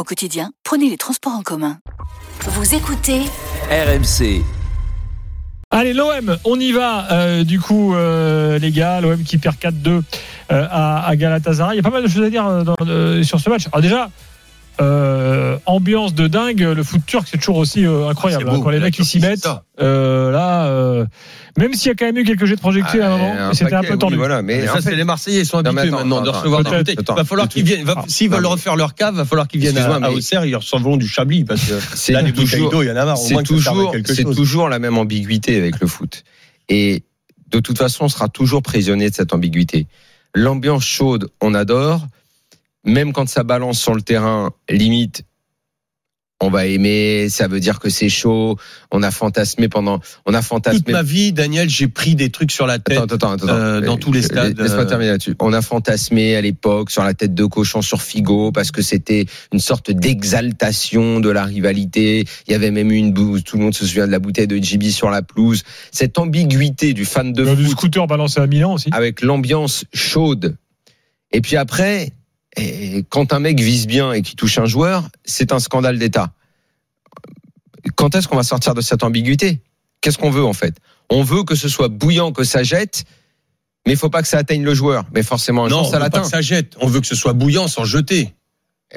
Au quotidien, prenez les transports en commun. Vous écoutez RMC. Allez, l'OM, on y va. euh, du coup, euh, les gars, l'OM qui perd 4-2 euh, à, à Galatasaray. Il y a pas mal de choses à dire dans- sur ce match. Alors déjà, euh, ambiance de dingue. Le foot turc, c'est toujours aussi euh, incroyable. C'est beau, hein, quand les mecs ils s'y mettent, euh, là, euh, même s'il y a quand même eu quelques jets de projectiles à un moment, un c'était un peu oui, tendu. voilà, mais Mais en ça, fait- c'est les Marseillais, ils sont habitués attends, maintenant de recevoir des bouteilles. attends. va falloir qu'ils viennent. va- Ah, S'ils veulent mais- refaire leur cave, va falloir qu'ils viennent à, à Auxerre, ils recevront du Chablis parce que C'est là, les bouteilles toujours- d'eau, il y en a marre. Au c'est à toujours, c'est toujours la même ambiguïté avec le foot. Et de toute façon, on sera toujours prisonnier de cette ambiguïté. L'ambiance chaude, on adore. Même quand ça balance sur le terrain, limite, on va aimer. Ça veut dire que c'est chaud. On a fantasmé pendant, on a Toute fantasmé. ma vie, Daniel, j'ai pris des trucs sur la tête. Attends, attends, attends. euh, dans tous les stades, Laisse-moi euh, terminer là-dessus. On a fantasmé à l'époque sur la tête de cochon sur Figo parce que c'était une sorte d'exaltation de la rivalité. Il y avait même eu une bouse. Tout le monde se souvient de la bouteille de JB sur la pelouse. Cette ambiguïté du fan de Il y a du foot scooter balancé à Milan aussi. avec l'ambiance chaude. Et puis après, eh, quand un mec vise bien et qui touche un joueur, c'est un scandale d'État. Quand est-ce qu'on va sortir de cette ambiguïté? Qu'est-ce qu'on veut en fait? On veut que ce soit bouillant, que ça jette, mais il faut pas que ça atteigne le joueur. Mais forcément, un Non, jour, ça l'atteint. que ça jette. On veut que ce soit bouillant sans jeter.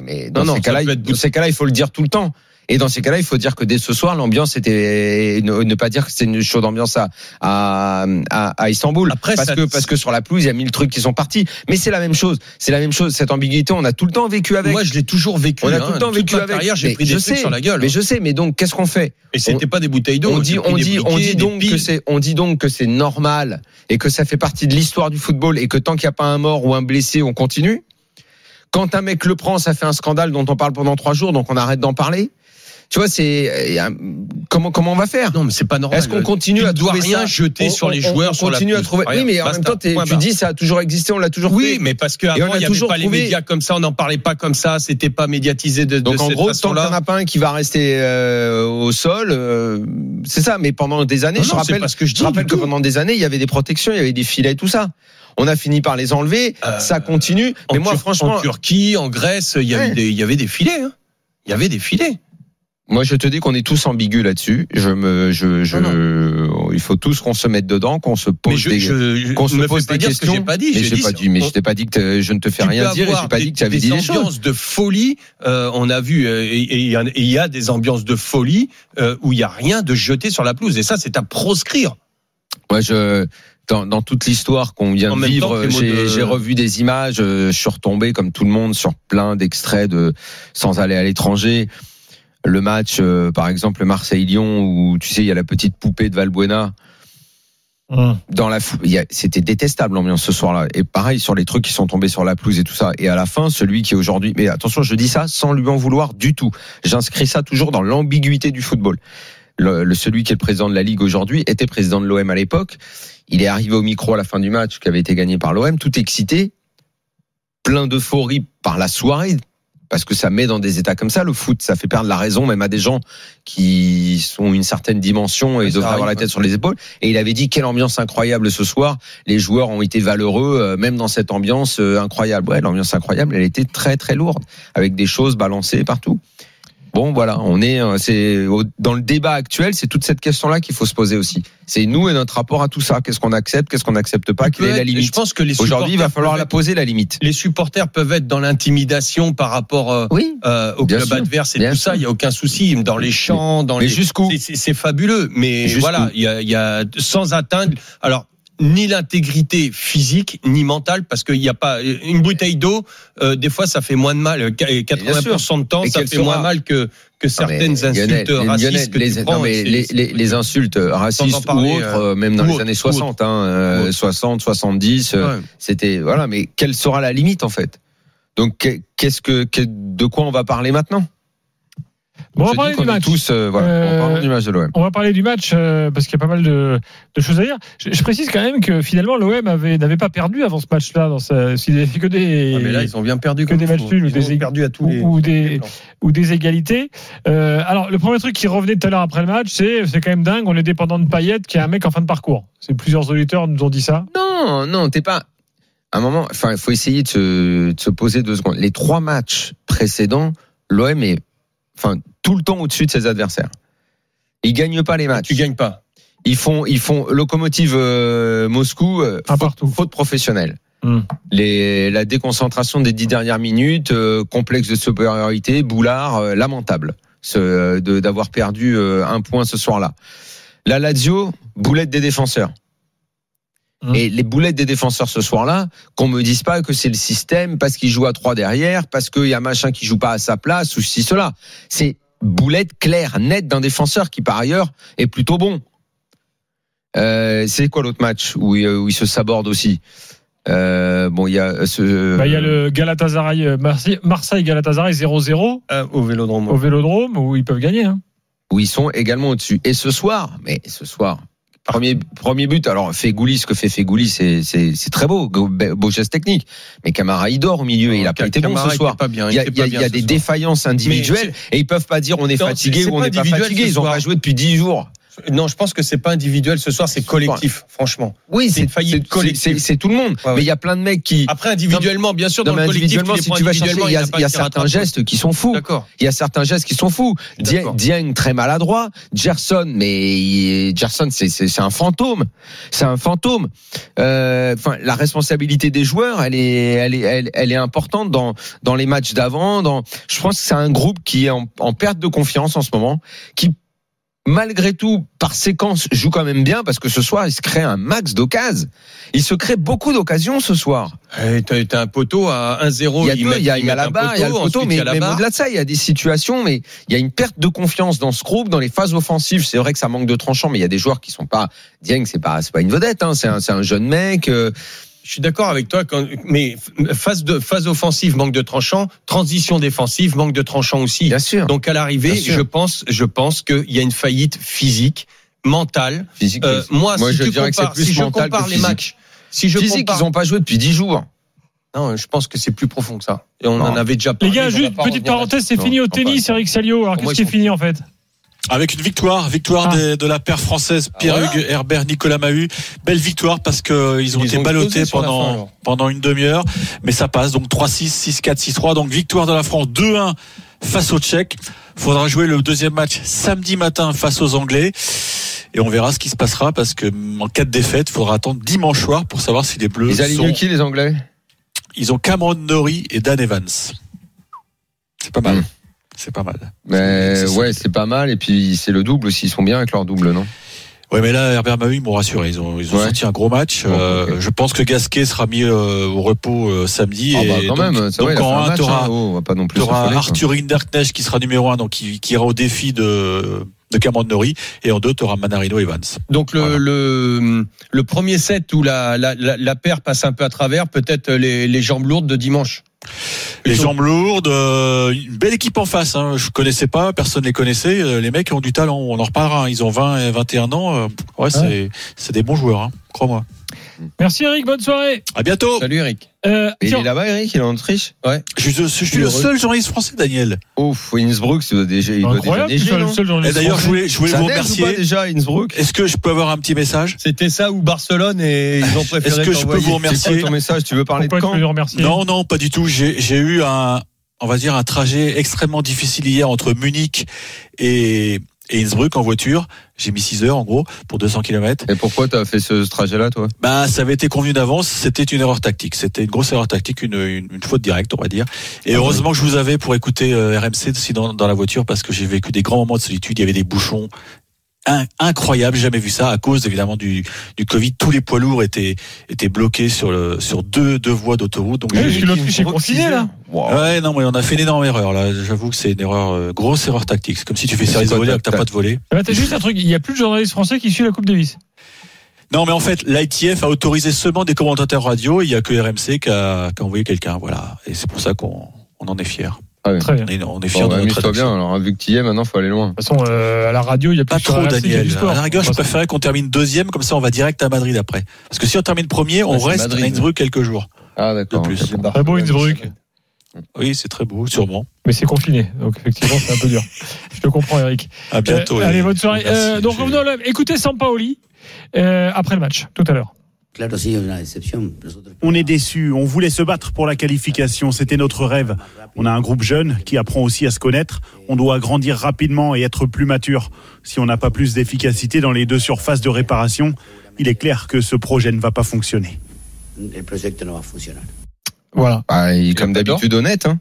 Mais dans, Non, non, cas-là, être ces cas-là, il faut le dire tout le temps. Et dans ces cas-là, il faut dire que dès ce soir, l'ambiance était ne, ne pas dire que c'est une chaude ambiance à à, à, Istanbul. Après, parce ça- que parce que sur la pelouse, il y a mille trucs qui sont partis. Mais c'est la même chose. C'est la même chose. Cette ambiguïté, on a tout le temps vécu avec. Moi, je l'ai toujours vécu. on a hein. tout le temps vécu avec. j'ai pris des je trucs sais, sur la gueule. Mais je sais. Mais donc, qu'est-ce qu'on fait? Et c'était pas des bouteilles d'eau. on dit, on dit, on dit donc que c'est, on dit donc que c'est normal et que ça fait partie de l'histoire du football et que tant qu'il n'y a pas un mort ou un blessé, on continue. Quand un mec le prend, ça fait un scandale dont on parle pendant trois jours, donc on arrête d'en parler. Tu vois, c'est comment comment on va faire? Non, mais c'est pas normal. Est-ce qu'on continue à trouver rien jeter sur les joueurs, on sur continue à trouver. Oui, mais en même temps, tu dis ça a toujours existé, on l'a toujours Oui, mais parce Et qu'avant, on a il n'y avait pas les médias comme ça, on n'en parlait pas comme ça, c'était pas médiatisé de, Donc en gros, tant qu'il n'y en a pas un qui va rester euh, au sol, euh, c'est ça. Mais pendant des années, je rappelle, pas ce que je rappelle que pendant des années, il y avait des protections, il y avait des filets, tout ça. On a fini par les enlever, Euh, ça continue. Mais moi, franchement, en Turquie, en Grèce, il y, avait des, filets. hein. Il y avait des filets. Moi, je te dis qu'on est tous ambigus là-dessus. Je me, je, je, il faut tous qu'on se mette dedans, qu'on se pose je, des, qu'on se me pose des que questions. j'ai pas dit. mais J'ai pas dit, mais on- je t'ai pas dit que je ne te fais rien dire et j'ai pas dit que tu avais des dit des choses. ambiances de folie. euh, on a vu, euh, et il y a- des ambiances de folie euh, où il y a rien de jeté sur la pelouse. Et ça, c'est à proscrire. Moi, je, dans, dans toute l'histoire qu'on vient En de vivre, que de- j'ai revu des images, euh, je suis retombé comme tout le monde sur plein d'extraits de sans aller à l'étranger. Le match, euh, par exemple, Marseille-Lyon, où tu sais, il y a la petite poupée de Valbuena. Hum. Dans la, fou- c'était détestable l'ambiance ce soir-là. Et pareil sur les trucs qui sont tombés sur la pelouse et tout ça. Et à la fin, celui qui est aujourd'hui, mais attention, je dis ça sans lui en vouloir du tout. J'inscris ça toujours dans l'ambiguïté du football. Le, le- celui qui est le président de la ligue aujourd'hui était président de l'OM à l'époque. Il est arrivé au micro à la fin du match qui avait été gagné par l'OM, tout excité, plein d'euphorie par la soirée. Parce que ça met dans des états comme ça le foot, ça fait perdre la raison même à des gens qui sont une certaine dimension et ça devraient avoir la tête sur les épaules. Et il avait dit quelle ambiance incroyable ce soir. Les joueurs ont été valeureux, euh, même dans cette ambiance euh, incroyable. Ouais, l'ambiance incroyable, elle était très très lourde, avec des choses balancées partout. Bon, voilà, on est, euh, c'est dans le débat actuel, c'est toute cette question-là qu'il faut se poser aussi. C'est nous et notre rapport à tout ça. Qu'est-ce qu'on accepte, qu'est-ce qu'on n'accepte pas, quelle est la Peut-être- Je limite pense que les Aujourd'hui, il va falloir la poser la limite. Les supporters peuvent être dans l'intimidation par rapport euh, Oui. euh, au club sûr. adverse et tout sûr. ça. Il y a aucun souci dans les champs, dans Mais les. jusqu'où C'est- fabuleux, mais voilà, il y a, il y a sans atteindre. Alors ni l'intégrité physique ni mentale parce qu'il n'y a pas une bouteille d'eau euh, des fois ça fait moins de mal 80% de temps Et ça fait sera- moins mal que que certaines insultes Lionel, racistes que les, tu non, prends, mais c'est- les, c'est- les, les insultes racistes parler, ou autres, euh, euh, même dans les années ou 60, hein, euh, Ou autres. 60, 70, euh, Ouais. c'était voilà. Mais quelle sera la limite en fait? Donc qu'est- qu'est-ce que, que- de quoi on va parler maintenant? Bon, on va parler du match. tous, euh, voilà, Euh, en parlant du match de l'OM. On va parler du match euh, parce qu'il y a pas mal de, de choses à dire. Je, je précise quand même que finalement l'OM avait n'avait pas perdu avant ce match-là. Dans sa, s'il avait fait que des Ah, mais là, ils ont bien perdu. que des matchs nuls ou des- perdu à tous les. ou, ou des plans. ou des égalités. Euh, alors le premier truc qui revenait tout à l'heure après le match, c'est c'est quand même dingue. On est dépendant de Payet qui est un mec en fin de parcours. C'est plusieurs auditeurs nous ont dit ça. Non, non, t'es pas. À un moment, enfin, il faut essayer de se, de se poser deux secondes. Les trois matchs précédents, l'OM est, enfin, tout le temps au-dessus de ses adversaires. Ils gagnent pas les matchs. Tu gagnes pas. Ils font, ils font locomotive euh, Moscou, euh, faute, partout. faute professionnelle. Hmm. Les, la déconcentration des dix dernières minutes, euh, complexe de supériorité, boulard, euh, lamentable, ce, euh, de- d'avoir perdu euh, un point ce soir-là. La Lazio, boulette des défenseurs. Hmm. Et les boulettes des défenseurs ce soir-là, qu'on me dise pas que c'est le système parce qu'il joue à trois derrière, parce qu'il y a machin qui joue pas à sa place ou si cela. C'est boulette claire, nette d'un défenseur qui par ailleurs est plutôt bon. Euh, c'est quoi l'autre match où, il- où il se saborde aussi? Euh, Bon, il y a ce. Bah, il y a le Galatasaray euh, Marseille, Marseille Galatasaray 0-0 Ah, au Vélodrome. au Vélodrome où ils peuvent gagner. Hein. où ils sont également au-dessus. Et ce soir, mais ce soir, premier, premier but, alors Fegouli, ce que fait Fegouli, c'est, c'est, c'est très beau, beau, geste technique. Mais Camara, il dort au milieu et il a pas été bon ce soir. Pas bien, Il y a, il y a- il y a des soir. défaillances individuelles et ils peuvent pas dire on est Non, fatigué ou on n'est pas fatigué. Ils ont pas joué depuis 10 jours. Non, je pense que c'est pas individuel ce soir, c'est collectif, franchement. Oui, C'est une faillite collective. c'est- tout le monde. Ouais, ouais. Mais il y a plein de mecs qui. Après, individuellement, bien sûr, Non, dans le collectif, tu si tu vas chercher, il y a, il y a certains gestes qui sont fous. D'accord. Il y a certains gestes qui sont fous. Dieng, très maladroit. Gerson, mais Gerson, c'est un fantôme. C'est un fantôme. Euh, Enfin, la responsabilité des joueurs, elle est, elle est, elle, elle est importante dans dans les matchs d'avant. Dans, je pense que c'est un groupe qui est en, en perte de confiance en ce moment, qui malgré tout, par séquence, joue quand même bien parce que ce soir, il se crée un max d'occasions. Il se crée beaucoup d'occasions ce soir. Eh, T'as un poteau à 1-0. Il y a mettent- il y a, il y a la barre, il y a le poteau, mais, il au-delà de ça, il y a des situations, mais il y a une perte de confiance dans ce groupe, dans les phases offensives. C'est vrai que ça manque de tranchant, mais il y a des joueurs qui sont pas. Dieng, c'est pas, c'est pas une vedette, hein, c'est un, c'est un jeune mec. euh, Je suis d'accord avec toi, quand, mais phase de phase offensive manque de tranchant, transition défensive manque de tranchant aussi. bien sûr. Donc à l'arrivée, je pense, je pense qu'il y a une faillite physique, mentale. physique. Euh, moi, Moi, si je tu dirais que c'est compares, plus si je mental compare les matchs, si je physique, compare, ils ont pas joué depuis 10 jours. non, je pense que c'est plus profond que ça. Et on Non. en avait déjà Les parlé. gars, on va juste petite parenthèse, c'est fini au tennis. Eric Salio. Alors qu'est-ce qui est fini en fait? Avec une victoire, victoire Ah. des- de la paire française Pierre-Hugues Herbert, Nicolas Mahut. Belle victoire parce que ils ont Ils été ont ballottés pendant, fin, pendant une demi-heure. Mais ça passe. Donc 3-6, 6-4, 6-3. Donc victoire de la France 2-1 face aux Tchèques. Faudra jouer le deuxième match samedi matin face aux Anglais. Et on verra ce qui se passera parce que en cas de défaite, il faudra attendre dimanche soir pour savoir si les Bleus Ils alignent sont... qui les Anglais? Ils ont Cameron Norrie et Dan Evans. C'est pas mal. Mm. C'est pas mal. Mais ouais, c'est pas mal. Et puis c'est le double aussi. Ils sont bien avec leur double, non? Ouais, mais là, Herbert Mahut, ils m'ont rassuré. Ils ont, ils ont Ouais. sorti un gros match. Bon, Euh. Je pense que Gasquet sera mis euh, au repos euh, samedi. Ah et bah quand donc, même. Donc en un un, match. t'auras- hein. Oh, pas non plus. Arthur Hinderknecht qui sera numéro un, donc qui, qui ira au défi de, de Cameron Norrie. Et en deux, t'auras Manarino Evans. Donc le, Voilà. le, le premier set où la, la, la, la paire passe un peu à travers, peut-être les, les jambes lourdes de dimanche? Les jambes lourdes, euh, une belle équipe en face. Hein. Je connaissais pas, personne les connaissait. Euh, Les mecs ont du talent. On en reparlera. hein. Ils ont 20 et 21 ans. Euh, Ouais, c'est c'est des bons joueurs. Hein. Crois-moi. Merci Eric, bonne soirée. À bientôt. Salut Eric. Euh, il tiens, est là-bas, Eric? Il est en Autriche? Je, suis- je suis le Heureux. seul journaliste français, Daniel. Ouf, Innsbruck, ça doit déjà, il doit déjà neiger, le seul Et d'ailleurs, je voulais, je voulais Ça vous remercier. pas déjà, Innsbruck? Est-ce que je peux avoir un petit message? C'était ça ou Barcelone et ils ont préféré Est-ce que je peux vous remercier? ton message? Tu veux parler Pourquoi de quand? Non, non, pas du tout. J'ai j'ai eu un, on va dire, un trajet extrêmement difficile hier entre Munich et, et Innsbruck en voiture. J'ai mis 6 heures en gros pour 200 km. Et pourquoi t'as fait ce, ce trajet-là, toi? Bah, ça avait été convenu d'avance. C'était une erreur tactique. C'était une grosse erreur tactique, une, une, une faute directe, on va dire. Et Ah heureusement que je vous avais pour écouter euh, RMC aussi dans, dans la voiture parce que j'ai vécu des grands moments de solitude. Il y avait des bouchons in- incroyables. J'ai jamais vu ça à cause évidemment du, du Covid. Tous les poids lourds étaient étaient bloqués sur le sur deux deux voies d'autoroute. Donc que vécu- l'Autriche est là. Wow. Ouais, non, mais on a fait une énorme erreur là. J'avoue que c'est une erreur, euh, grosse erreur tactique. C'est comme si tu fais service de voler alors que t'as- pas de voler. Eh ben, T'as juste un truc, il n'y a plus de journalistes français qui suivent la Coupe Davis. Non, mais en fait, l'ITF a autorisé seulement des commentateurs radio. Il y a que RMC qui a, qui a envoyé quelqu'un, voilà. Et c'est pour ça qu'on on en est fier. Très bien. Et non, on est Bon, fiers de bah, notre bien. Alors, vu que tu y es, maintenant, faut aller loin. De toute façon, euh, à la radio, il y a Pas plus trop, RMC Daniel. du sport. À la rigueur, je préférais qu'on termine deuxième, comme ça on va direct à Madrid après. Parce que si on termine premier, on Ouais, reste Madrid. à Innsbruck quelques jours. Ah, d'accord. De plus. ok. Très beau Innsbruck. Oui, c'est très beau, sûrement. Mais c'est confiné, donc effectivement, c'est un peu dur. Je te comprends, Eric. À bientôt. Euh, allez, bonne soirée. Merci, Euh, donc revenons à l'OM. Écoutez Sampaoli euh, après le match, tout à l'heure. Claro, sí, es una decepción. Nosotros- On est déçus, on voulait se battre pour la qualification, c'était notre rêve. On a un groupe jeune qui apprend aussi à se connaître, on doit grandir rapidement et être plus mature. Si on n'a pas plus d'efficacité dans les deux surfaces de réparation, il est clair que ce projet ne va pas fonctionner. Voilà. Bah, il comme d'habitude honnête. Hein.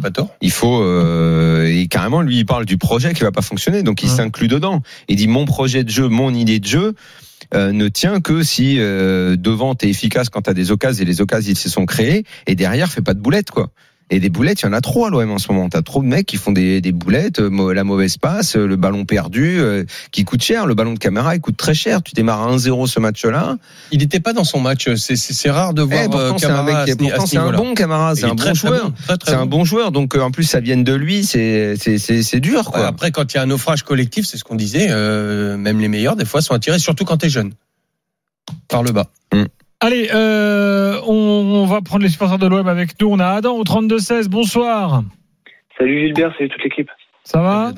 Pas tort. Il faut euh, et carrément lui il parle du projet qui va pas fonctionner, donc il Hum. s'inclut dedans. Il dit mon projet de jeu, mon idée de jeu. Euh, ne tient que si euh, devant t'es efficace quand t'as des occasions et les occasions ils se sont créés et derrière fais pas de boulettes quoi. Et des boulettes, il y en a trop à l'OM en ce moment. T'as trop de mecs qui font des, des boulettes, euh, la mauvaise passe, euh, le ballon perdu, euh, qui coûte cher. Le ballon de caméra, il coûte très cher. Tu démarres à 1-0 ce match-là. Il n'était pas dans son match. C'est- rare de voir Eh, pourtant, c'est un Camara mec, qui- pourtant, ce c'est un bon camarade, Il c'est est un bon très joueur. C'est un bon. joueur, donc euh, en plus ça vient de lui, c'est dur Ouais, après, quand il y a un naufrage collectif, c'est ce qu'on disait, euh, même les meilleurs, des fois, sont attirés, surtout quand t'es jeune. Par le bas. Allez, euh, on, on va prendre les supporters de l'OM avec nous. On a Adam au 32-16. Bonsoir. Salut Gilbert, salut toute l'équipe. Ça va?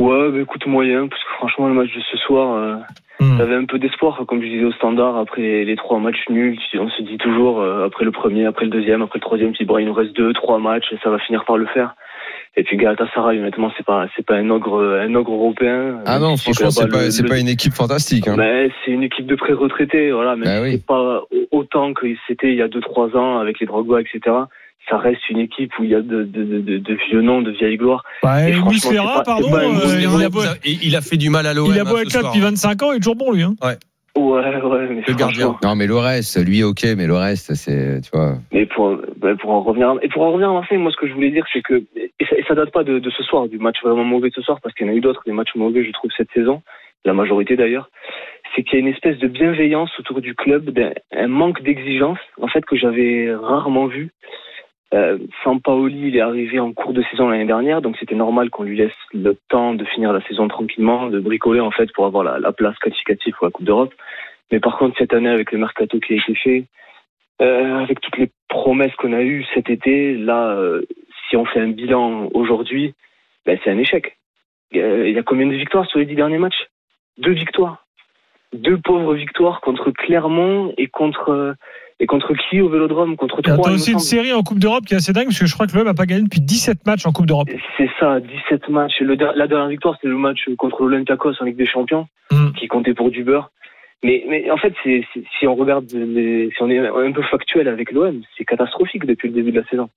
Ouais, bah écoute, moyen, parce que franchement, le match de ce soir, euh, Hmm. j'avais un peu d'espoir, comme je disais au standard, après les, les trois matchs nuls, on se dit toujours, euh, après le premier, après le deuxième, après le troisième, dis, bon, il nous reste deux, trois matchs, et ça va finir par le faire. Et puis Galatasaray, honnêtement, c'est pas, c'est pas un ogre, un ogre européen. Ah non, franchement, c'est pas c'est pas une équipe fantastique. Hein. Ben, c'est une équipe de pré-retraités, voilà, mais oui. c'est pas autant que c'était il y a deux, trois ans avec les Drogba, etc. Ça reste une équipe où il y a de, de, de, de vieux noms, de vieilles gloires. Bah, Et pardon, euh, il, a Il beau, a, il a fait du mal à l'OM. il a beau hein, être là depuis 25 ans, il est toujours bon lui. Hein. Ouais, ouais, mais Le gardien. Non, mais le reste, lui, ok, mais le reste, c'est, tu vois. Mais pour, pour en revenir, et pour en revenir à Marseille, moi, ce que je voulais dire, c'est que, et ça, et ça date pas de, de ce soir, du match vraiment mauvais de ce soir, parce qu'il y en a eu d'autres, des matchs mauvais, je trouve, cette saison, la majorité d'ailleurs, c'est qu'il y a une espèce de bienveillance autour du club, d'un un manque d'exigence, en fait, que j'avais rarement vu. Euh, Sampaoli, il est arrivé en cours de saison l'année dernière, donc c'était normal qu'on lui laisse le temps de finir la saison tranquillement, de bricoler en fait pour avoir la, la place qualificative pour la Coupe d'Europe. Mais par contre, cette année, avec le mercato qui a été fait, euh, avec toutes les promesses qu'on a eues cet été, là, euh, si on fait un bilan aujourd'hui, ben, c'est un échec. Euh, Il y a combien de victoires sur les dix derniers matchs? Deux victoires. Deux pauvres victoires contre Clermont et contre euh, et contre qui au Vélodrome? Contre. T'as aussi une série en Coupe d'Europe qui est assez dingue parce que je crois que l'OM n'a pas gagné depuis 17 matchs en Coupe d'Europe. C'est ça, 17 matchs. Le, la dernière victoire, c'était le match contre l'Olympiakos en Ligue des Champions, Mm. qui comptait pour du beurre. Mais, mais en fait, c'est- si on regarde, les, si on est un peu factuel avec l'OM, c'est catastrophique depuis le début de la saison.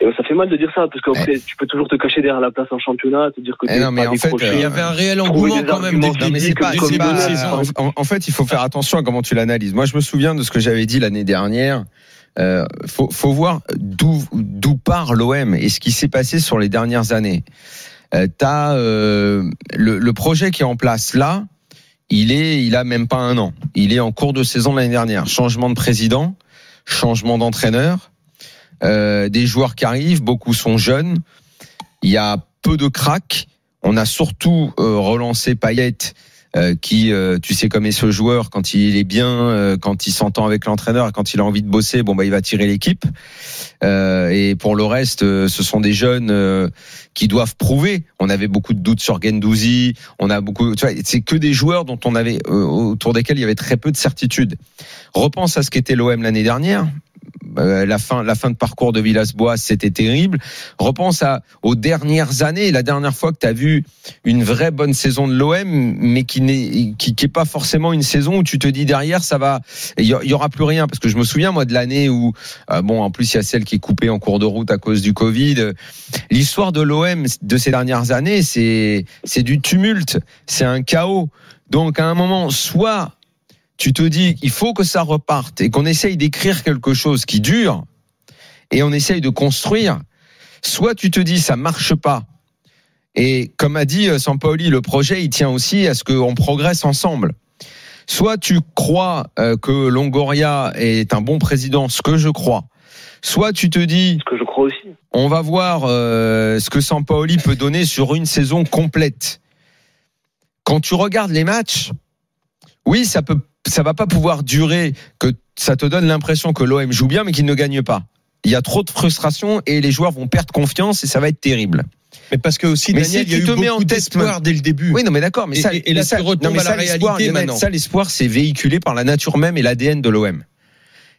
Et ça fait mal de dire ça, parce qu'après, tu peux toujours te cacher derrière la place en championnat, te dire que Eh t'es non, mais pas en fait, décroché. euh, Il y avait un réel engouement quand même Non, le mais c'est pas, c'est pas- en, en fait, il faut faire attention à comment tu l'analyses. Moi, je me souviens de ce que j'avais dit l'année dernière. Euh, faut, faut voir d'où d'où part l'OM et ce qui s'est passé sur les dernières années. Euh, T'as euh, le, le projet qui est en place là. Il est, il a même pas un an. Il est en cours de saison l'année dernière. Changement de président, changement d'entraîneur, euh, des joueurs qui arrivent. Beaucoup sont jeunes. Il y a peu de cracks. On a surtout euh, relancé Payet, euh, qui, euh, tu sais comme est ce joueur, quand il est bien, euh, quand il s'entend avec l'entraîneur, quand il a envie de bosser, bon bah il va tirer l'équipe. Euh, et pour le reste, ce sont des jeunes qui doivent prouver. On avait beaucoup de doutes sur Gendouzi. On a beaucoup, tu vois, c'est que des joueurs dont on avait autour desquels il y avait très peu de certitude. Repense à ce qu'était l'OM l'année dernière. Euh, la fin, la fin de parcours de Villas-Boas, c'était terrible. Repense à, aux dernières années, la dernière fois que tu as vu une vraie bonne saison de l'OM, mais qui n'est qui, pas forcément une saison où tu te dis derrière ça va, il y, aura plus rien. Parce que je me souviens moi de l'année où, euh, bon, en plus il y a celle qui est coupée en cours de route à cause du Covid. L'histoire de l'OM de ces dernières années, c'est du tumulte, c'est un chaos. Donc à un moment, soit tu te dis il faut que ça reparte et qu'on essaye d'écrire quelque chose qui dure et on essaye de construire, soit tu te dis ça marche pas. Et comme a dit euh, Sampaoli, le projet il tient aussi à ce qu'on progresse ensemble. Soit tu crois euh, que Longoria est un bon président, ce que je crois, Soit tu te dis, Ce que je crois aussi. on va voir euh, ce que Sampaoli peut donner sur une saison complète. Quand tu regardes les matchs, oui, ça peut, ça va pas pouvoir durer que ça te donne l'impression que l'OM joue bien mais qu'il ne gagne pas. Il y a trop de frustration et les joueurs vont perdre confiance et ça va être terrible. Mais parce que aussi, Mais Daniel, si il y a tu eu te mets beaucoup d'espoir dès le début. Oui, non, mais d'accord, mais ça, et- et là, ça, tu retombes non, mais à la ça, réalité maintenant. Ça, l'espoir, c'est véhiculé par la nature même et l'ADN de l'OM.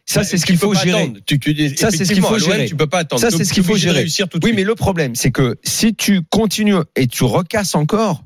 Ça, c'est ce qu'il faut gérer. Tu- tu- Ça, c'est ce qu'il faut gérer. Tu peux pas attendre. Ça, c'est ce qu'il faut gérer. réussir tout de Oui, mais le problème, c'est que si tu continues et tu recasses encore,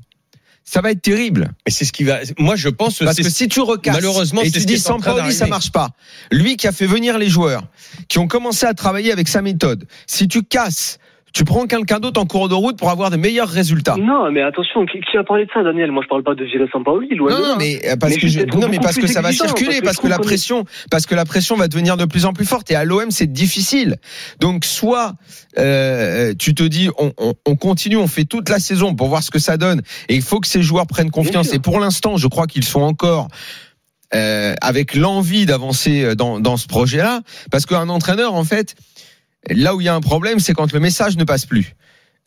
ça va être terrible. Mais c'est ce qui va. Moi, je pense Parce que si tu recasses Malheureusement, et c'est tu ce dis train Sampaoli, ça marche pas. Lui qui a fait venir les joueurs, qui ont commencé à travailler avec sa méthode. Si tu casses, tu prends quelqu'un d'autre en cours de route pour avoir de meilleurs résultats. Non, mais attention, qui, qui a parlé de ça, Daniel? Moi, je parle pas de virer Sampaoli, Non, là. non, mais euh, parce Mais que je- non, mais parce que ça va circuler, parce que parce je que la est- pression, parce que la pression va devenir de plus en plus forte. Et à l'OM, c'est difficile. Donc, soit euh, tu te dis, on, on, on continue, on fait toute la saison pour voir ce que ça donne, et il faut que ces joueurs prennent confiance. Et pour l'instant, je crois qu'ils sont encore. euh, avec l'envie d'avancer dans, dans ce projet-là, parce qu'un entraîneur, en fait, là où il y a un problème, c'est quand le message ne passe plus.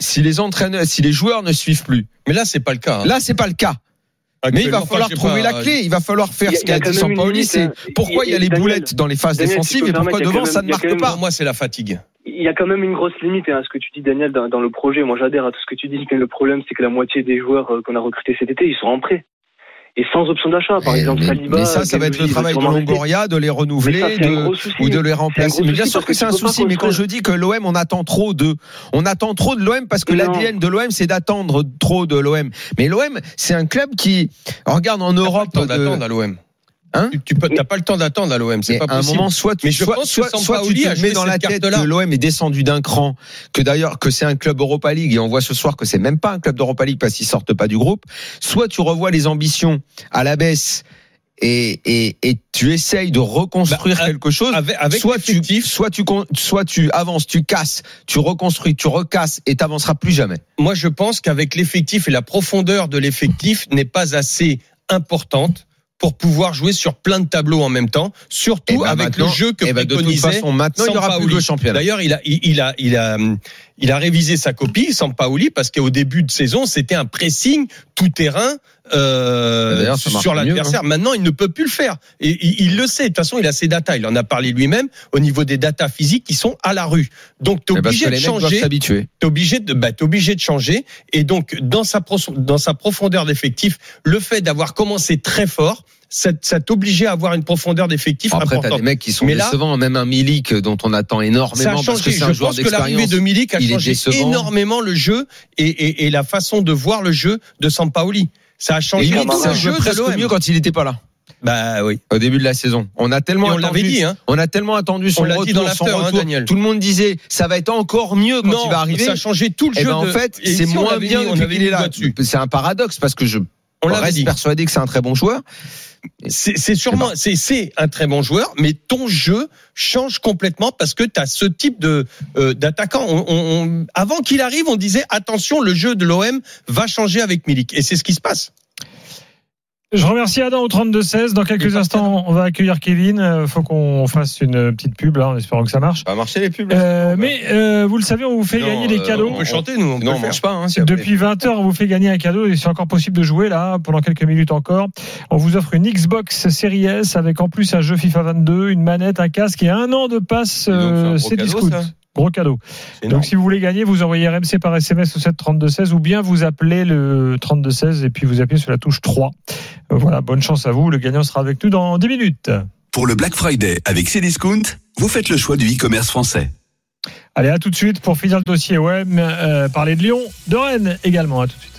Si les entraîneurs, si les joueurs ne suivent plus, Mais là, c'est pas le cas. hein. là c'est pas le cas. Mais il va falloir trouver pas, la clé, il va falloir faire a- ce qu'a dit Sampaoli, c'est pourquoi il y a les Daniel, boulettes dans les phases Daniel, défensives et pourquoi devant ça ne marque même- pas? Moi, c'est la fatigue. Il y a quand même une grosse limite hein, à ce que tu dis, Daniel, dans, dans le projet. Moi, j'adhère à tout ce que tu dis, mais le problème, c'est que la moitié des joueurs euh, qu'on a recrutés cet été, ils sont en prêt. Et sans option d'achat, par Mais- exemple, mais, Saliba. mais ça, ça va être le travail de. Longoria, de les ça, renouveler, de, souci. ou de les remplacer. Mais bien sûr que c'est un souci, mais quand je dis que l'OM, on attend trop de, on attend trop de l'OM parce que l'ADN de l'OM, c'est d'attendre trop de l'OM. Mais l'OM, c'est un club qui, regarde en Europe, de, à l'OM. Hein Tu- t'as pas le temps d'attendre à l'OM. C'est pas à un possible. moment, soit tu, Mais je soit, pense soit, soit tu te mets dans la tête que l'OM est descendu d'un cran, que d'ailleurs que c'est un club Europa League et on voit ce soir que c'est même pas un club d'Europa League parce qu'ils sortent pas du groupe. Soit tu revois les ambitions à la baisse et, et, et tu essayes de reconstruire Bah, quelque chose. Avec, avec soit tu, soit tu, soit tu avances, tu casses, tu reconstruis, tu recasses et t'avanceras plus jamais. moi je pense qu'avec l'effectif et la profondeur de l'effectif n'est pas assez importante pour pouvoir jouer sur plein de tableaux en même temps, surtout Eh ben avec le jeu que eh ben de toute préconisait façon, maintenant il aura plus de championnat. D'ailleurs, il a, il, il a, il a, hum, il a révisé sa copie, Sampaoli, parce qu'au début de saison, c'était un pressing tout terrain euh, sur mieux, hein. l'adversaire. Maintenant, il ne peut plus le faire. Et il, il le sait. De toute façon, il a ses datas. Il en a parlé lui-même au niveau des datas physiques qui sont à la rue. Donc, tu es Mais parce obligé de changer t'es obligé de bah, t'es obligé de changer et donc dans sa dans sa profondeur d'effectif le fait d'avoir commencé très fort ça, ça t'obligeait à avoir une profondeur d'effectif Après, t'as importante des mecs qui sont Mais là- décevants, même un Milik dont on attend ça énormément a parce que c'est un je joueur pense que l'arrivée de Milik a changé énormément le jeu et, et, et la façon de voir le jeu de Sampaoli ça a Et changé tout le jeu de mieux quand il n'était pas là. bah oui Au début de la saison, on a et tellement on attendu, l'avait dit hein on a tellement attendu son On l'a dit retour, dans son hein, retour. Daniel. Tout le monde disait ça va être encore mieux quand non il va arriver. ça a changé tout le Et jeu ben en fait, et c'est si moins bien qu'il est là. C'est un paradoxe parce que je on reste dit persuadé que c'est un très bon joueur. C'est sûrement, c'est c'est un très bon joueur, mais ton jeu change complètement parce que tu as ce type de euh, d'attaquant. On, on- on- avant qu'il arrive, on disait attention, le jeu de l'OM va changer avec Milik, et c'est ce qui se passe. Je remercie Adam au 32-16. Dans quelques instants, on va accueillir Kevin. Euh, faut qu'on fasse une petite pub là, en espérant que ça marche. Ça va marcher les pubs. Euh, mais euh, vous le savez, on vous fait gagner des cadeaux. On peut chanter, nous. On Non, on mange pas. Hein, si Depuis 20h, on vous fait gagner un cadeau et c'est encore possible de jouer là pendant quelques minutes encore. On vous offre une Xbox Series S avec en plus un jeu FIFA 22, une manette, un casque et un an de passe donc, c'est un euh, gros cadeau. Donc si vous voulez gagner, vous envoyez RMC par SMS au 7 32 16 ou bien vous appelez le 32 16 et puis vous appuyez sur la touche 3. Euh, Voilà, bonne chance à vous. Le gagnant sera avec nous dans 10 minutes. Pour le Black Friday avec Cdiscount, vous faites le choix du e-commerce français. Allez, à tout de suite pour finir le dossier OM, euh, parler de Lyon, de Rennes également. À tout de suite.